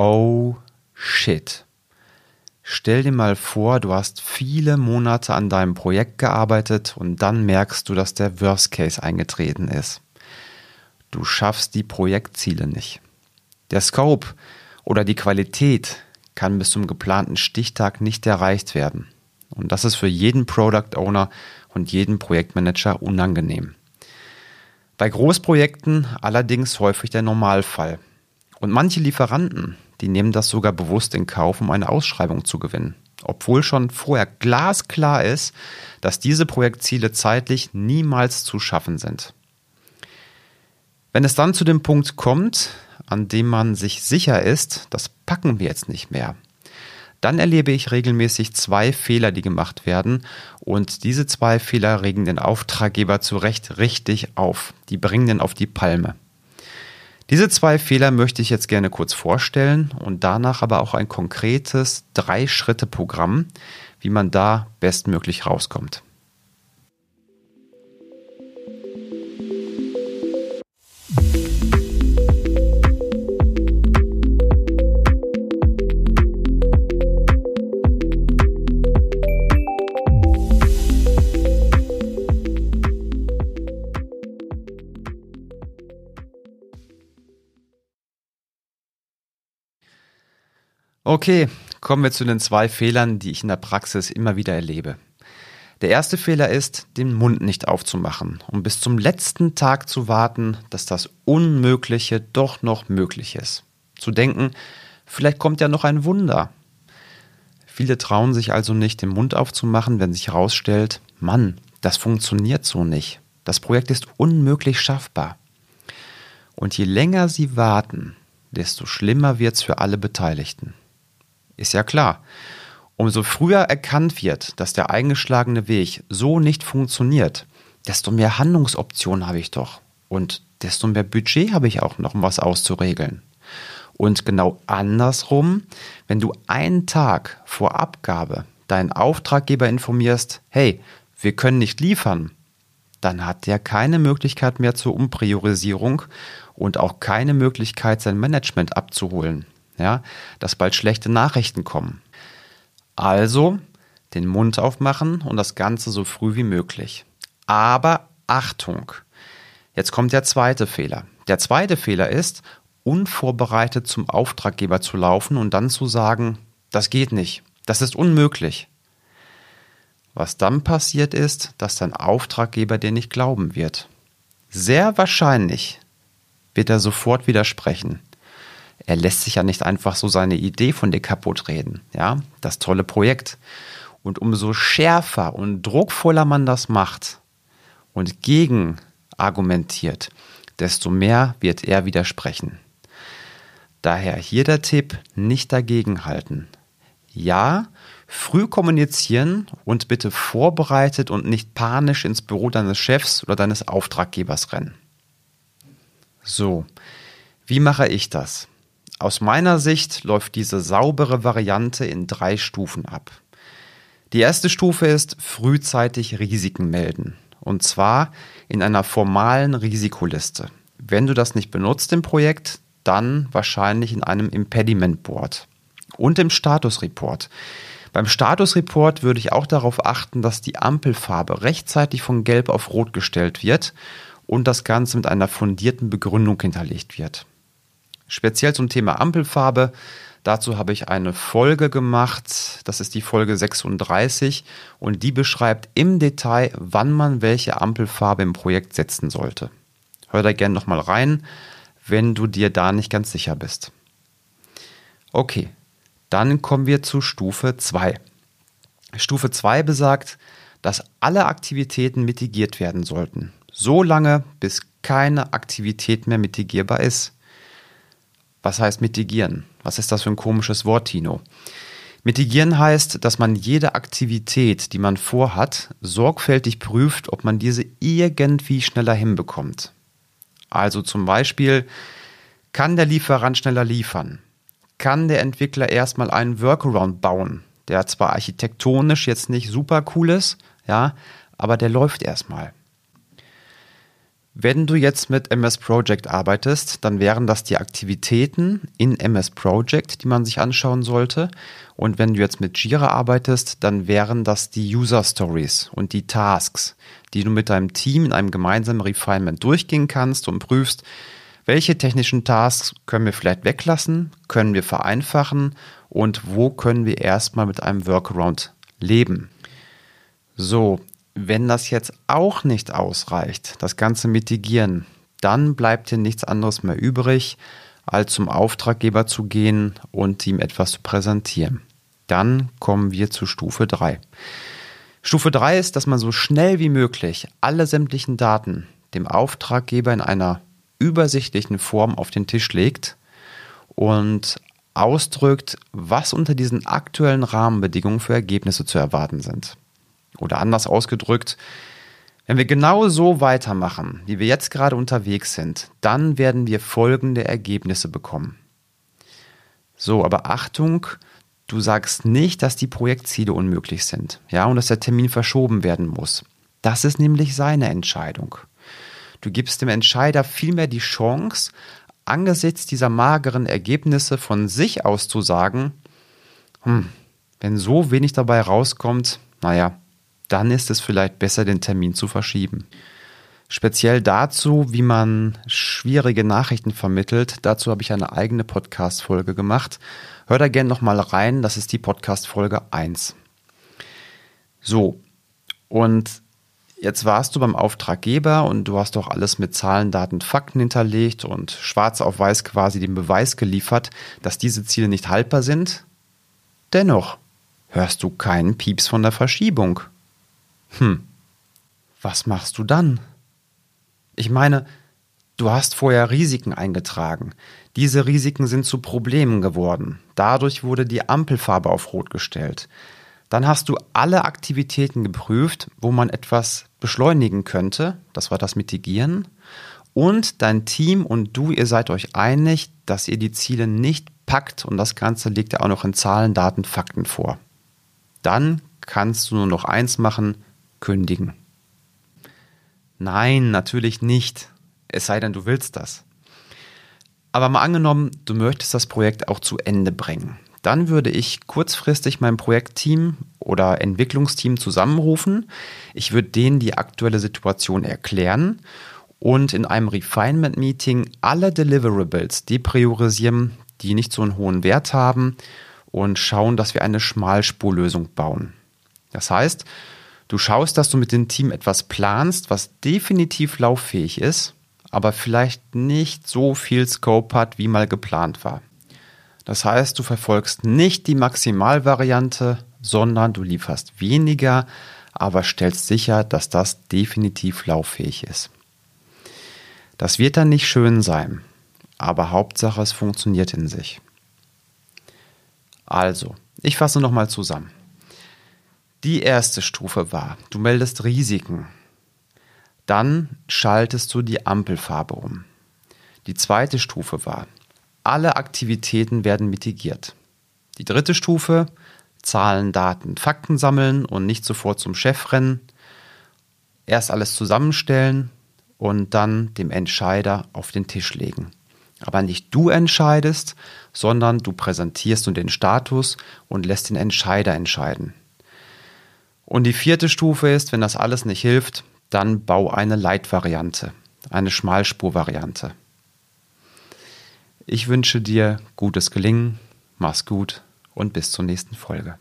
Oh shit. Stell dir mal vor, du hast viele Monate an deinem Projekt gearbeitet und dann merkst du, dass der Worst Case eingetreten ist. Du schaffst die Projektziele nicht. Der Scope oder die Qualität kann bis zum geplanten Stichtag nicht erreicht werden. Und das ist für jeden Product Owner und jeden Projektmanager unangenehm. Bei Großprojekten allerdings häufig der Normalfall. Und manche Lieferanten, die nehmen das sogar bewusst in Kauf, um eine Ausschreibung zu gewinnen. Obwohl schon vorher glasklar ist, dass diese Projektziele zeitlich niemals zu schaffen sind. Wenn es dann zu dem Punkt kommt, an dem man sich sicher ist, das packen wir jetzt nicht mehr, dann erlebe ich regelmäßig zwei Fehler, die gemacht werden. Und diese zwei Fehler regen den Auftraggeber zu Recht richtig auf. Die bringen den auf die Palme. Diese zwei Fehler möchte ich jetzt gerne kurz vorstellen und danach aber auch ein konkretes Drei-Schritte-Programm, wie man da bestmöglich rauskommt. Okay, kommen wir zu den zwei Fehlern, die ich in der Praxis immer wieder erlebe. Der erste Fehler ist, den Mund nicht aufzumachen und bis zum letzten Tag zu warten, dass das Unmögliche doch noch möglich ist. Zu denken, vielleicht kommt ja noch ein Wunder. Viele trauen sich also nicht, den Mund aufzumachen, wenn sich herausstellt, Mann, das funktioniert so nicht. Das Projekt ist unmöglich schaffbar. Und je länger sie warten, desto schlimmer wird es für alle Beteiligten. Ist ja klar. Umso früher erkannt wird, dass der eingeschlagene Weg so nicht funktioniert, desto mehr Handlungsoptionen habe ich doch. Und desto mehr Budget habe ich auch noch, um was auszuregeln. Und genau andersrum, wenn du einen Tag vor Abgabe deinen Auftraggeber informierst, hey, wir können nicht liefern, dann hat der keine Möglichkeit mehr zur Umpriorisierung und auch keine Möglichkeit, sein Management abzuholen ja, dass bald schlechte Nachrichten kommen. Also den Mund aufmachen und das Ganze so früh wie möglich. Aber Achtung! Jetzt kommt der zweite Fehler. Der zweite Fehler ist, unvorbereitet zum Auftraggeber zu laufen und dann zu sagen, das geht nicht, das ist unmöglich. Was dann passiert ist, dass dein Auftraggeber dir nicht glauben wird. Sehr wahrscheinlich wird er sofort widersprechen er lässt sich ja nicht einfach so seine Idee von dir kaputt reden. Ja, das tolle Projekt. Und umso schärfer und druckvoller man das macht und gegen argumentiert, desto mehr wird er widersprechen. Daher hier der Tipp, nicht dagegenhalten. Ja, früh kommunizieren und bitte vorbereitet und nicht panisch ins Büro deines Chefs oder deines Auftraggebers rennen. So, wie mache ich das? Aus meiner Sicht läuft diese saubere Variante in drei Stufen ab. Die erste Stufe ist frühzeitig Risiken melden. Und zwar in einer formalen Risikoliste. Wenn du das nicht benutzt im Projekt, dann wahrscheinlich in einem Impediment Board und im Status Report. Beim Status Report würde ich auch darauf achten, dass die Ampelfarbe rechtzeitig von gelb auf rot gestellt wird und das Ganze mit einer fundierten Begründung hinterlegt wird. Speziell zum Thema Ampelfarbe. Dazu habe ich eine Folge gemacht. Das ist die Folge 36 und die beschreibt im Detail, wann man welche Ampelfarbe im Projekt setzen sollte. Hör da gerne nochmal rein, wenn du dir da nicht ganz sicher bist. Okay, dann kommen wir zu Stufe 2. Stufe 2 besagt, dass alle Aktivitäten mitigiert werden sollten. So lange, bis keine Aktivität mehr mitigierbar ist. Was heißt mitigieren? Was ist das für ein komisches Wort, Tino? Mitigieren heißt, dass man jede Aktivität, die man vorhat, sorgfältig prüft, ob man diese irgendwie schneller hinbekommt. Also zum Beispiel, kann der Lieferant schneller liefern? Kann der Entwickler erstmal einen Workaround bauen, der zwar architektonisch jetzt nicht super cool ist, ja, aber der läuft erstmal. Wenn du jetzt mit MS Project arbeitest, dann wären das die Aktivitäten in MS Project, die man sich anschauen sollte. Und wenn du jetzt mit Jira arbeitest, dann wären das die User Stories und die Tasks, die du mit deinem Team in einem gemeinsamen Refinement durchgehen kannst und prüfst, welche technischen Tasks können wir vielleicht weglassen, können wir vereinfachen und wo können wir erstmal mit einem Workaround leben. So, wenn das jetzt auch nicht ausreicht, das Ganze mitigieren, dann bleibt dir nichts anderes mehr übrig, als zum Auftraggeber zu gehen und ihm etwas zu präsentieren. Dann kommen wir zu Stufe 3. Stufe 3 ist, dass man so schnell wie möglich alle sämtlichen Daten dem Auftraggeber in einer übersichtlichen Form auf den Tisch legt und ausdrückt, was unter diesen aktuellen Rahmenbedingungen für Ergebnisse zu erwarten sind. Oder anders ausgedrückt, wenn wir genau so weitermachen, wie wir jetzt gerade unterwegs sind, dann werden wir folgende Ergebnisse bekommen. So, aber Achtung, du sagst nicht, dass die Projektziele unmöglich sind, ja, und dass der Termin verschoben werden muss. Das ist nämlich seine Entscheidung. Du gibst dem Entscheider vielmehr die Chance, angesichts dieser mageren Ergebnisse von sich aus zu sagen, hm, wenn so wenig dabei rauskommt, naja, dann ist es vielleicht besser, den Termin zu verschieben. Speziell dazu, wie man schwierige Nachrichten vermittelt, dazu habe ich eine eigene Podcast-Folge gemacht. Hör da gerne nochmal rein, das ist die Podcast-Folge 1. So, und jetzt warst du beim Auftraggeber und du hast doch alles mit Zahlen, Daten, Fakten hinterlegt und schwarz auf weiß quasi den Beweis geliefert, dass diese Ziele nicht haltbar sind. Dennoch hörst du keinen Pieps von der Verschiebung. Hm, was machst du dann? Ich meine, du hast vorher Risiken eingetragen. Diese Risiken sind zu Problemen geworden. Dadurch wurde die Ampelfarbe auf Rot gestellt. Dann hast du alle Aktivitäten geprüft, wo man etwas beschleunigen könnte. Das war das Mitigieren. Und dein Team und du, ihr seid euch einig, dass ihr die Ziele nicht packt und das Ganze liegt ja auch noch in Zahlen, Daten, Fakten vor. Dann kannst du nur noch eins machen, kündigen. Nein, natürlich nicht. Es sei denn, du willst das. Aber mal angenommen, du möchtest das Projekt auch zu Ende bringen. Dann würde ich kurzfristig mein Projektteam oder Entwicklungsteam zusammenrufen. Ich würde denen die aktuelle Situation erklären und in einem Refinement-Meeting alle Deliverables depriorisieren, die nicht so einen hohen Wert haben und schauen, dass wir eine Schmalspurlösung bauen. Das heißt, Du schaust, dass du mit dem Team etwas planst, was definitiv lauffähig ist, aber vielleicht nicht so viel Scope hat, wie mal geplant war. Das heißt, du verfolgst nicht die Maximalvariante, sondern du lieferst weniger, aber stellst sicher, dass das definitiv lauffähig ist. Das wird dann nicht schön sein, aber Hauptsache es funktioniert in sich. Also, ich fasse nochmal zusammen. Die erste Stufe war, du meldest Risiken. Dann schaltest du die Ampelfarbe um. Die zweite Stufe war, alle Aktivitäten werden mitigiert. Die dritte Stufe, Zahlen, Daten, Fakten sammeln und nicht sofort zum Chef rennen. Erst alles zusammenstellen und dann dem Entscheider auf den Tisch legen. Aber nicht du entscheidest, sondern du präsentierst nur den Status und lässt den Entscheider entscheiden. Und die vierte Stufe ist, wenn das alles nicht hilft, dann bau eine Leitvariante, eine Schmalspurvariante. Ich wünsche dir gutes Gelingen, mach's gut und bis zur nächsten Folge.